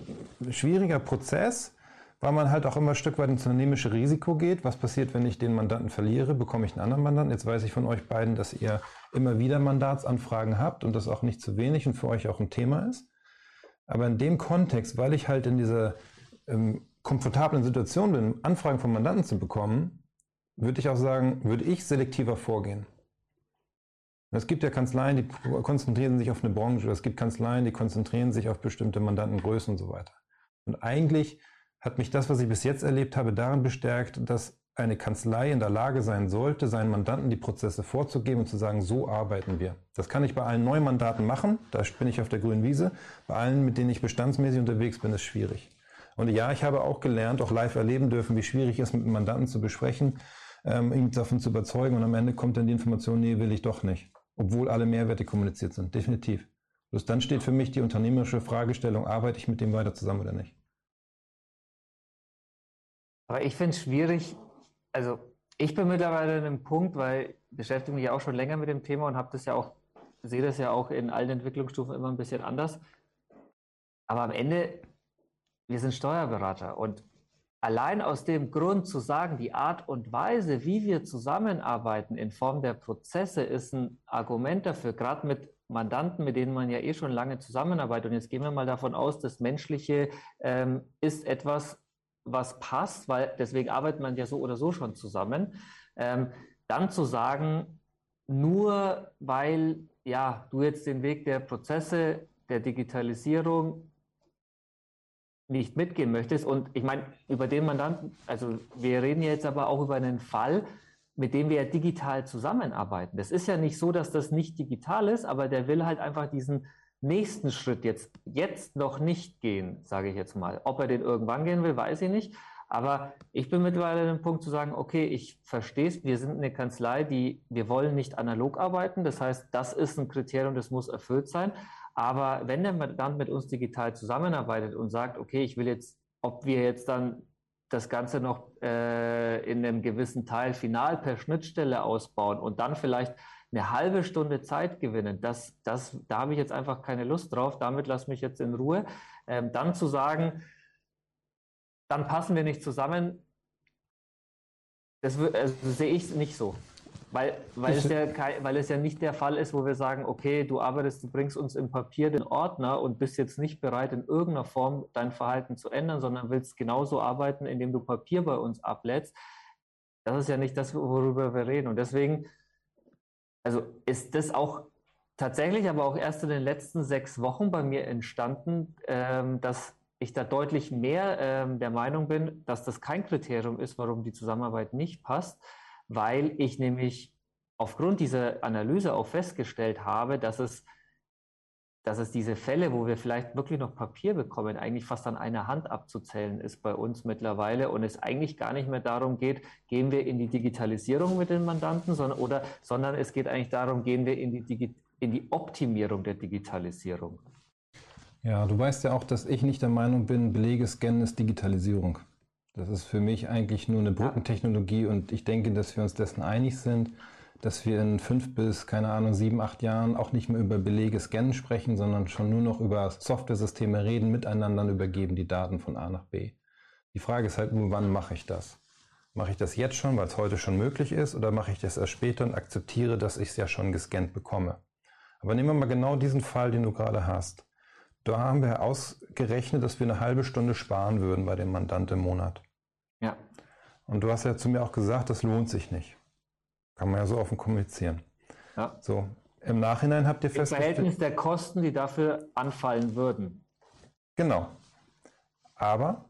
schwieriger Prozess, weil man halt auch immer ein Stück weit ins unternehmische Risiko geht. Was passiert, wenn ich den Mandanten verliere? Bekomme ich einen anderen Mandanten? Jetzt weiß ich von euch beiden, dass ihr immer wieder Mandatsanfragen habt und das auch nicht zu wenig und für euch auch ein Thema ist. Aber in dem Kontext, weil ich halt in dieser ähm, komfortablen Situation bin, Anfragen von Mandanten zu bekommen, würde ich auch sagen, würde ich selektiver vorgehen. Es gibt ja Kanzleien, die konzentrieren sich auf eine Branche, es gibt Kanzleien, die konzentrieren sich auf bestimmte Mandantengrößen und so weiter. Und eigentlich hat mich das, was ich bis jetzt erlebt habe, darin bestärkt, dass eine Kanzlei in der Lage sein sollte, seinen Mandanten die Prozesse vorzugeben und zu sagen, so arbeiten wir. Das kann ich bei allen neuen Mandaten machen, da bin ich auf der grünen Wiese. Bei allen, mit denen ich bestandsmäßig unterwegs bin, ist schwierig. Und ja, ich habe auch gelernt, auch live erleben dürfen, wie schwierig es ist, mit einem Mandanten zu besprechen, ähm, ihn davon zu überzeugen und am Ende kommt dann die Information, nee, will ich doch nicht. Obwohl alle Mehrwerte kommuniziert sind, definitiv. Bloß dann steht für mich die unternehmerische Fragestellung, arbeite ich mit dem weiter zusammen oder nicht? Aber ich finde es schwierig, also ich bin mittlerweile an einem Punkt, weil ich beschäftige mich ja auch schon länger mit dem Thema und habe das ja auch, sehe das ja auch in allen Entwicklungsstufen immer ein bisschen anders. Aber am Ende, wir sind Steuerberater und allein aus dem Grund zu sagen, die Art und Weise, wie wir zusammenarbeiten in Form der Prozesse, ist ein Argument dafür, gerade mit Mandanten, mit denen man ja eh schon lange zusammenarbeitet. Und jetzt gehen wir mal davon aus, das Menschliche ähm, ist etwas, was passt, weil deswegen arbeitet man ja so oder so schon zusammen, ähm, dann zu sagen, nur weil ja, du jetzt den Weg der Prozesse, der Digitalisierung nicht mitgehen möchtest. Und ich meine, über den Mandanten, also wir reden jetzt aber auch über einen Fall, mit dem wir ja digital zusammenarbeiten. Das ist ja nicht so, dass das nicht digital ist, aber der will halt einfach diesen nächsten Schritt jetzt, jetzt noch nicht gehen, sage ich jetzt mal. Ob er den irgendwann gehen will, weiß ich nicht. Aber ich bin mittlerweile an dem Punkt zu sagen, okay, ich verstehe es, wir sind eine Kanzlei, die, wir wollen nicht analog arbeiten. Das heißt, das ist ein Kriterium, das muss erfüllt sein. Aber wenn der Mandant mit uns digital zusammenarbeitet und sagt, okay, ich will jetzt, ob wir jetzt dann das Ganze noch äh, in einem gewissen Teil final per Schnittstelle ausbauen und dann vielleicht eine halbe Stunde Zeit gewinnen, das, das, da habe ich jetzt einfach keine Lust drauf, damit lass mich jetzt in Ruhe. Ähm, dann zu sagen, dann passen wir nicht zusammen, das also sehe ich nicht so. Weil, weil, es ja, weil es ja nicht der Fall ist, wo wir sagen, okay, du arbeitest, du bringst uns im Papier den Ordner und bist jetzt nicht bereit, in irgendeiner Form dein Verhalten zu ändern, sondern willst genauso arbeiten, indem du Papier bei uns ablädst. Das ist ja nicht das, worüber wir reden. Und deswegen also ist das auch tatsächlich, aber auch erst in den letzten sechs Wochen bei mir entstanden, ähm, dass ich da deutlich mehr ähm, der Meinung bin, dass das kein Kriterium ist, warum die Zusammenarbeit nicht passt, weil ich nämlich aufgrund dieser Analyse auch festgestellt habe, dass es dass es diese Fälle, wo wir vielleicht wirklich noch Papier bekommen, eigentlich fast an einer Hand abzuzählen ist bei uns mittlerweile und es eigentlich gar nicht mehr darum geht, gehen wir in die Digitalisierung mit den Mandanten, sondern, oder, sondern es geht eigentlich darum, gehen wir in die, Digi in die Optimierung der Digitalisierung. Ja, du weißt ja auch, dass ich nicht der Meinung bin, Belege scannen ist Digitalisierung. Das ist für mich eigentlich nur eine Brückentechnologie und ich denke, dass wir uns dessen einig sind, dass wir in fünf bis, keine Ahnung, sieben, acht Jahren auch nicht mehr über Belege scannen sprechen, sondern schon nur noch über Software-Systeme reden, miteinander übergeben die Daten von A nach B. Die Frage ist halt nur, wann mache ich das? Mache ich das jetzt schon, weil es heute schon möglich ist, oder mache ich das erst später und akzeptiere, dass ich es ja schon gescannt bekomme? Aber nehmen wir mal genau diesen Fall, den du gerade hast. Da haben wir ausgerechnet, dass wir eine halbe Stunde sparen würden bei dem Mandant im Monat. Ja. Und du hast ja zu mir auch gesagt, das lohnt sich nicht. Kann man ja so offen kommunizieren. Ja. So, im Nachhinein habt ihr festgestellt. Verhältnis der Kosten, die dafür anfallen würden. Genau. Aber,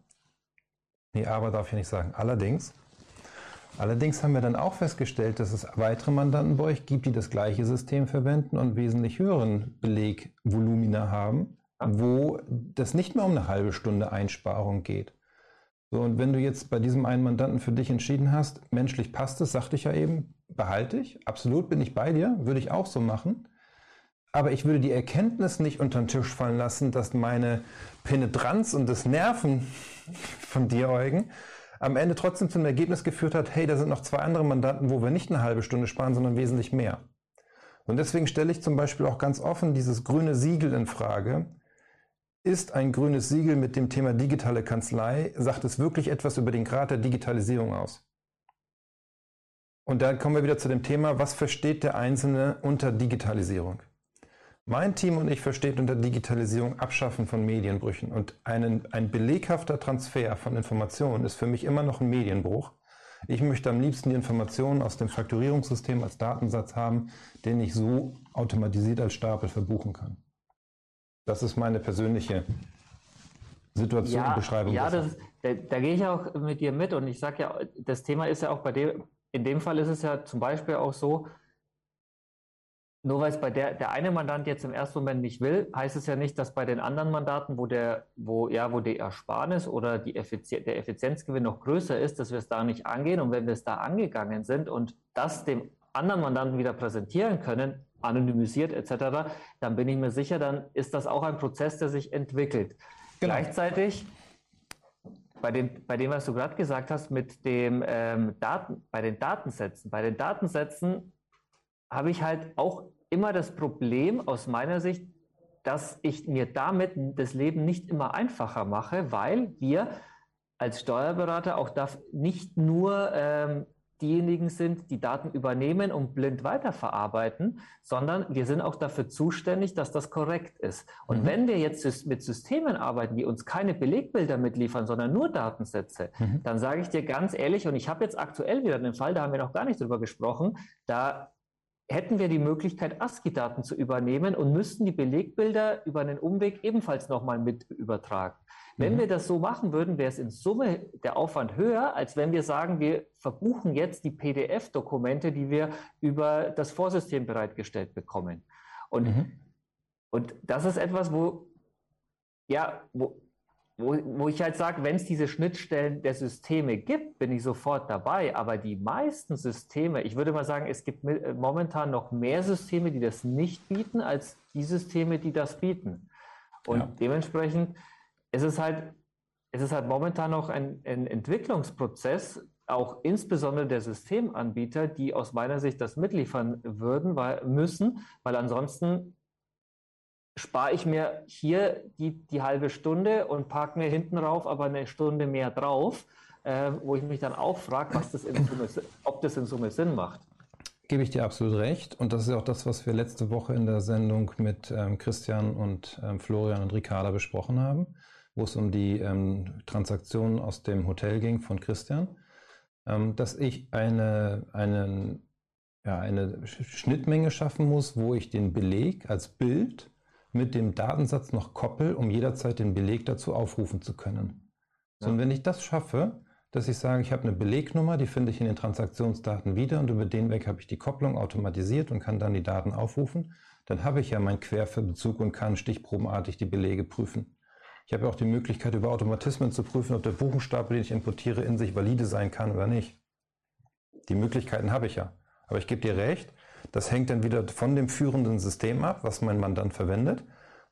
nee, aber darf ich nicht sagen. Allerdings, allerdings haben wir dann auch festgestellt, dass es weitere Mandanten bei euch gibt, die das gleiche System verwenden und wesentlich höheren Belegvolumina haben, wo das nicht mehr um eine halbe Stunde Einsparung geht. So, und wenn du jetzt bei diesem einen Mandanten für dich entschieden hast, menschlich passt es, sagte ich ja eben, behalte ich, absolut bin ich bei dir, würde ich auch so machen. Aber ich würde die Erkenntnis nicht unter den Tisch fallen lassen, dass meine Penetranz und das Nerven von dir, Eugen, am Ende trotzdem zum Ergebnis geführt hat, hey, da sind noch zwei andere Mandanten, wo wir nicht eine halbe Stunde sparen, sondern wesentlich mehr. Und deswegen stelle ich zum Beispiel auch ganz offen dieses grüne Siegel in Frage. Ist ein grünes Siegel mit dem Thema digitale Kanzlei, sagt es wirklich etwas über den Grad der Digitalisierung aus? Und dann kommen wir wieder zu dem Thema, was versteht der Einzelne unter Digitalisierung? Mein Team und ich versteht unter Digitalisierung Abschaffen von Medienbrüchen. Und einen, ein beleghafter Transfer von Informationen ist für mich immer noch ein Medienbruch. Ich möchte am liebsten die Informationen aus dem Fakturierungssystem als Datensatz haben, den ich so automatisiert als Stapel verbuchen kann. Das ist meine persönliche Situation ja, und Beschreibung. Ja, das, da, da, gehe ich auch mit dir mit und ich sage ja, das Thema ist ja auch bei dir in dem Fall ist es ja zum Beispiel auch so, nur weil es bei der, der eine Mandant jetzt im ersten Moment nicht will, heißt es ja nicht, dass bei den anderen Mandaten, wo der, wo, ja, wo die Ersparnis oder die Effizien der Effizienzgewinn noch größer ist, dass wir es da nicht angehen. Und wenn wir es da angegangen sind und das dem anderen Mandanten wieder präsentieren können, anonymisiert etc., dann bin ich mir sicher, dann ist das auch ein Prozess, der sich entwickelt. Genau. Gleichzeitig bei dem, bei dem, was du gerade gesagt hast, mit dem ähm, Daten, bei den Datensätzen. Bei den Datensätzen habe ich halt auch immer das Problem aus meiner Sicht, dass ich mir damit das Leben nicht immer einfacher mache, weil wir als Steuerberater auch darf nicht nur ähm, diejenigen sind, die Daten übernehmen und blind weiterverarbeiten, sondern wir sind auch dafür zuständig, dass das korrekt ist. Und mhm. wenn wir jetzt mit Systemen arbeiten, die uns keine Belegbilder mitliefern, sondern nur Datensätze, mhm. dann sage ich dir ganz ehrlich, und ich habe jetzt aktuell wieder einen Fall, da haben wir noch gar nicht drüber gesprochen, da hätten wir die Möglichkeit, ASCII-Daten zu übernehmen und müssten die Belegbilder über einen Umweg ebenfalls nochmal mit übertragen. Wenn mhm. wir das so machen würden, wäre es in Summe der Aufwand höher, als wenn wir sagen, wir verbuchen jetzt die PDF-Dokumente, die wir über das Vorsystem bereitgestellt bekommen. Und, mhm. und das ist etwas, wo, ja, wo, wo, wo ich halt sage, wenn es diese Schnittstellen der Systeme gibt, bin ich sofort dabei. Aber die meisten Systeme, ich würde mal sagen, es gibt momentan noch mehr Systeme, die das nicht bieten, als die Systeme, die das bieten. Und ja. dementsprechend es ist halt, es ist halt momentan noch ein, ein Entwicklungsprozess, auch insbesondere der Systemanbieter, die aus meiner Sicht das mitliefern würden, weil, müssen, weil ansonsten spare ich mir hier die, die halbe Stunde und parke mir hinten rauf aber eine Stunde mehr drauf, äh, wo ich mich dann auch frage, was das in Summe, ob das in Summe Sinn macht. Gebe ich dir absolut recht. Und das ist auch das, was wir letzte Woche in der Sendung mit ähm, Christian und ähm, Florian und Ricarda besprochen haben wo es um die ähm, Transaktion aus dem Hotel ging von Christian, ähm, dass ich eine, eine, ja, eine Schnittmenge schaffen muss, wo ich den Beleg als Bild mit dem Datensatz noch koppel, um jederzeit den Beleg dazu aufrufen zu können. Ja. So, und wenn ich das schaffe, dass ich sage, ich habe eine Belegnummer, die finde ich in den Transaktionsdaten wieder und über den Weg habe ich die Kopplung automatisiert und kann dann die Daten aufrufen, dann habe ich ja meinen Querverbezug und kann stichprobenartig die Belege prüfen. Ich habe ja auch die Möglichkeit, über Automatismen zu prüfen, ob der Buchenstapel, den ich importiere, in sich valide sein kann oder nicht. Die Möglichkeiten habe ich ja. Aber ich gebe dir recht, das hängt dann wieder von dem führenden System ab, was mein Mandant verwendet.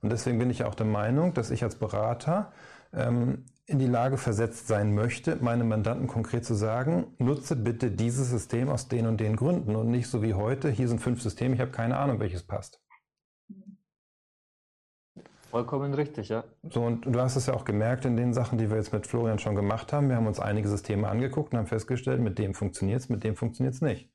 Und deswegen bin ich auch der Meinung, dass ich als Berater ähm, in die Lage versetzt sein möchte, meinem Mandanten konkret zu sagen, nutze bitte dieses System aus den und den Gründen und nicht so wie heute, hier sind fünf Systeme, ich habe keine Ahnung, welches passt. Vollkommen richtig, ja. So, und du hast es ja auch gemerkt in den Sachen, die wir jetzt mit Florian schon gemacht haben. Wir haben uns einige Systeme angeguckt und haben festgestellt, mit dem funktioniert es, mit dem funktioniert es nicht.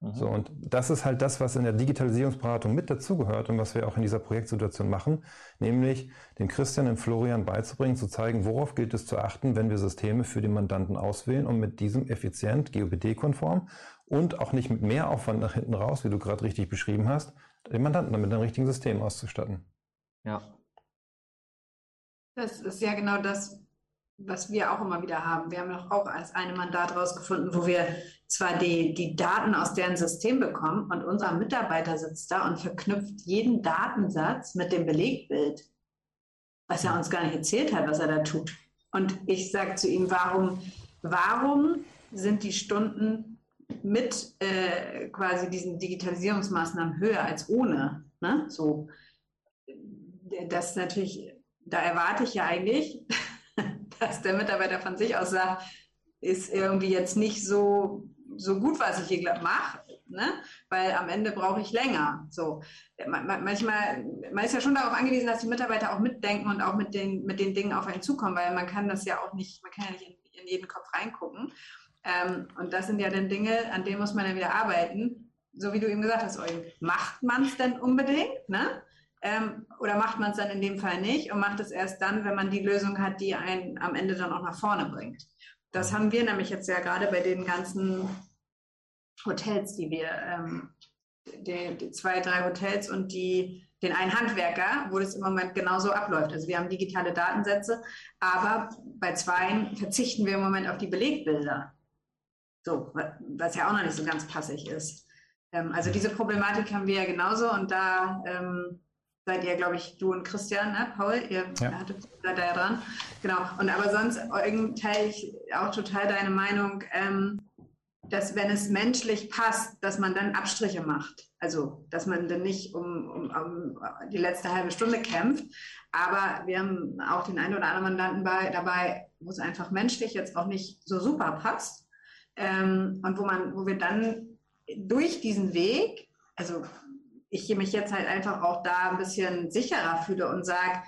Mhm. So, und das ist halt das, was in der Digitalisierungsberatung mit dazugehört und was wir auch in dieser Projektsituation machen, nämlich dem Christian und Florian beizubringen, zu zeigen, worauf gilt es zu achten, wenn wir Systeme für den Mandanten auswählen und mit diesem effizient, GOBD-konform und auch nicht mit mehr Aufwand nach hinten raus, wie du gerade richtig beschrieben hast, den Mandanten mit einem richtigen System auszustatten. Ja. Das ist ja genau das, was wir auch immer wieder haben. Wir haben doch auch als eine Mandat rausgefunden, wo wir zwar die, die Daten aus deren System bekommen und unser Mitarbeiter sitzt da und verknüpft jeden Datensatz mit dem Belegbild, was er uns gar nicht erzählt hat, was er da tut. Und ich sage zu ihm, warum, warum sind die Stunden mit äh, quasi diesen Digitalisierungsmaßnahmen höher als ohne? Ne? So, das natürlich, da erwarte ich ja eigentlich, dass der Mitarbeiter von sich aus sagt, ist irgendwie jetzt nicht so, so gut, was ich hier mache, ne? weil am Ende brauche ich länger. So. Manchmal, man ist ja schon darauf angewiesen, dass die Mitarbeiter auch mitdenken und auch mit den, mit den Dingen auf einen zukommen, weil man kann das ja auch nicht, man kann ja nicht in, in jeden Kopf reingucken. Ähm, und das sind ja dann Dinge, an denen muss man dann wieder arbeiten. So wie du eben gesagt hast, Eugen, macht man es denn unbedingt? Ne? Ähm, oder macht man es dann in dem Fall nicht und macht es erst dann, wenn man die Lösung hat, die einen am Ende dann auch nach vorne bringt. Das haben wir nämlich jetzt ja gerade bei den ganzen Hotels, die wir, ähm, die, die, zwei, drei Hotels und die, den einen Handwerker, wo das im Moment genauso abläuft. Also wir haben digitale Datensätze, aber bei zweien verzichten wir im Moment auf die Belegbilder. So, was ja auch noch nicht so ganz passig ist. Ähm, also diese Problematik haben wir ja genauso und da ähm, seid ihr, glaube ich, du und Christian, ne, Paul, ihr ja. hattet, da ja dran. Genau. Und aber sonst teile ich auch total deine Meinung, ähm, dass wenn es menschlich passt, dass man dann Abstriche macht. Also, dass man dann nicht um, um, um die letzte halbe Stunde kämpft. Aber wir haben auch den einen oder anderen Mandanten bei, dabei, wo es einfach menschlich jetzt auch nicht so super passt. Ähm, und wo man, wo wir dann durch diesen Weg, also ich mich jetzt halt einfach auch da ein bisschen sicherer fühle und sage,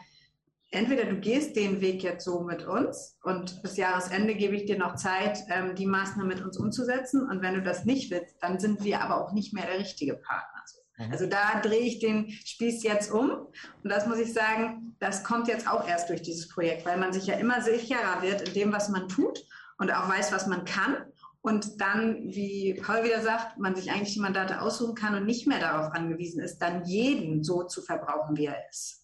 entweder du gehst den Weg jetzt so mit uns und bis Jahresende gebe ich dir noch Zeit, ähm, die Maßnahmen mit uns umzusetzen. Und wenn du das nicht willst, dann sind wir aber auch nicht mehr der richtige Partner. Mhm. Also da drehe ich den Spieß jetzt um. Und das muss ich sagen, das kommt jetzt auch erst durch dieses Projekt, weil man sich ja immer sicherer wird in dem, was man tut und auch weiß, was man kann und dann, wie Paul wieder sagt, man sich eigentlich die Mandate aussuchen kann und nicht mehr darauf angewiesen ist, dann jeden so zu verbrauchen, wie er ist.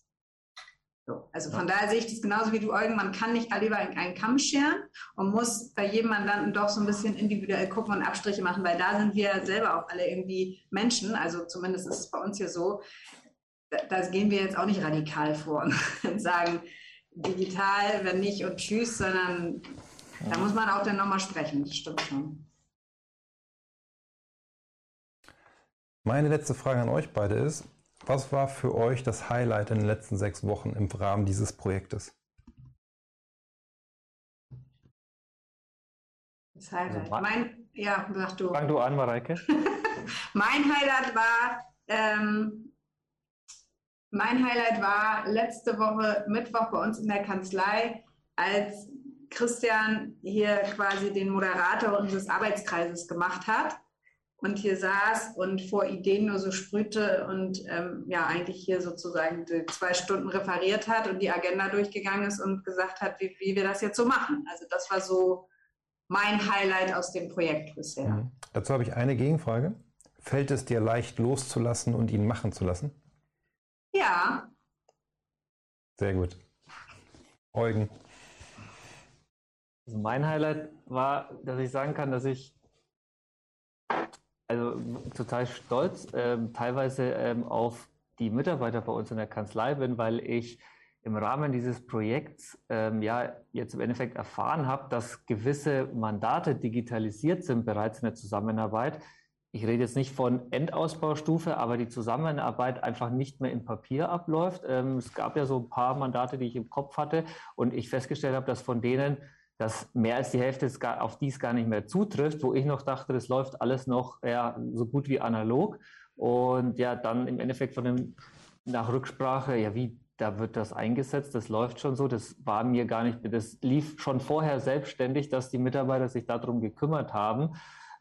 So, also von ja. daher sehe ich das genauso wie du, Eugen. Man kann nicht alle über einen Kamm scheren und muss bei jedem Mandanten doch so ein bisschen individuell gucken und Abstriche machen, weil da sind wir selber auch alle irgendwie Menschen. Also zumindest ist es bei uns hier so. Da, da gehen wir jetzt auch nicht radikal vor und sagen, digital, wenn nicht und tschüss, sondern da muss man auch dann nochmal sprechen, das stimmt schon. Meine letzte Frage an euch beide ist, was war für euch das Highlight in den letzten sechs Wochen im Rahmen dieses Projektes? Das Highlight. Also, mein, ja, sag du. Fang du an, Mareike. mein Highlight war, ähm, mein Highlight war letzte Woche Mittwoch bei uns in der Kanzlei, als Christian hier quasi den Moderator unseres Arbeitskreises gemacht hat und hier saß und vor Ideen nur so sprühte und ähm, ja eigentlich hier sozusagen zwei Stunden referiert hat und die Agenda durchgegangen ist und gesagt hat, wie, wie wir das jetzt so machen. Also das war so mein Highlight aus dem Projekt bisher. Mhm. Dazu habe ich eine Gegenfrage. Fällt es dir leicht loszulassen und ihn machen zu lassen? Ja. Sehr gut. Eugen. Also mein Highlight war, dass ich sagen kann, dass ich also total stolz ähm, teilweise ähm, auf die Mitarbeiter bei uns in der Kanzlei bin, weil ich im Rahmen dieses Projekts ähm, ja jetzt im Endeffekt erfahren habe, dass gewisse Mandate digitalisiert sind bereits in der Zusammenarbeit. ich rede jetzt nicht von Endausbaustufe, aber die Zusammenarbeit einfach nicht mehr im Papier abläuft. Ähm, es gab ja so ein paar Mandate, die ich im Kopf hatte und ich festgestellt habe, dass von denen dass mehr als die Hälfte auf dies gar nicht mehr zutrifft, wo ich noch dachte, das läuft alles noch ja, so gut wie analog. Und ja, dann im Endeffekt von dem nach Rücksprache, ja, wie da wird das eingesetzt, das läuft schon so, das war mir gar nicht, das lief schon vorher selbstständig, dass die Mitarbeiter sich darum gekümmert haben,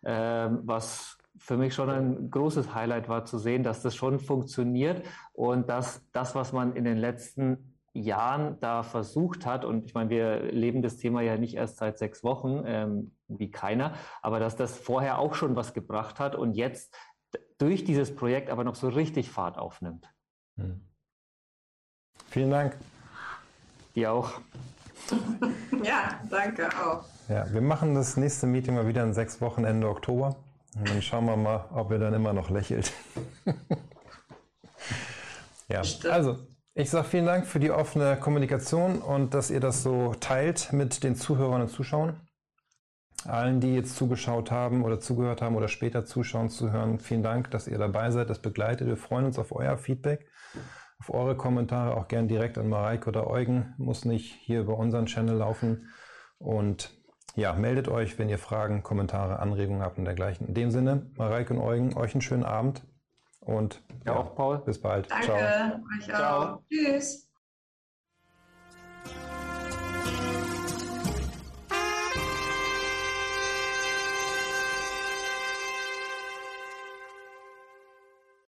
ähm, was für mich schon ein großes Highlight war zu sehen, dass das schon funktioniert und dass das, was man in den letzten Jahren da versucht hat, und ich meine, wir leben das Thema ja nicht erst seit sechs Wochen, ähm, wie keiner, aber dass das vorher auch schon was gebracht hat und jetzt durch dieses Projekt aber noch so richtig Fahrt aufnimmt. Hm. Vielen Dank. Dir auch. ja, danke auch. Ja, wir machen das nächste Meeting mal wieder in sechs Wochen Ende Oktober. Und dann schauen wir mal, ob ihr dann immer noch lächelt. ja, also ich sage vielen Dank für die offene Kommunikation und dass ihr das so teilt mit den Zuhörern und Zuschauern. Allen, die jetzt zugeschaut haben oder zugehört haben oder später zuschauen, zuhören, vielen Dank, dass ihr dabei seid, das begleitet. Wir freuen uns auf euer Feedback, auf eure Kommentare, auch gern direkt an Mareike oder Eugen. Muss nicht hier über unseren Channel laufen. Und ja, meldet euch, wenn ihr Fragen, Kommentare, Anregungen habt und dergleichen. In dem Sinne, Mareike und Eugen, euch einen schönen Abend und ja, auch, Paul. Bis bald. Danke. Ciao. Ciao. Tschüss.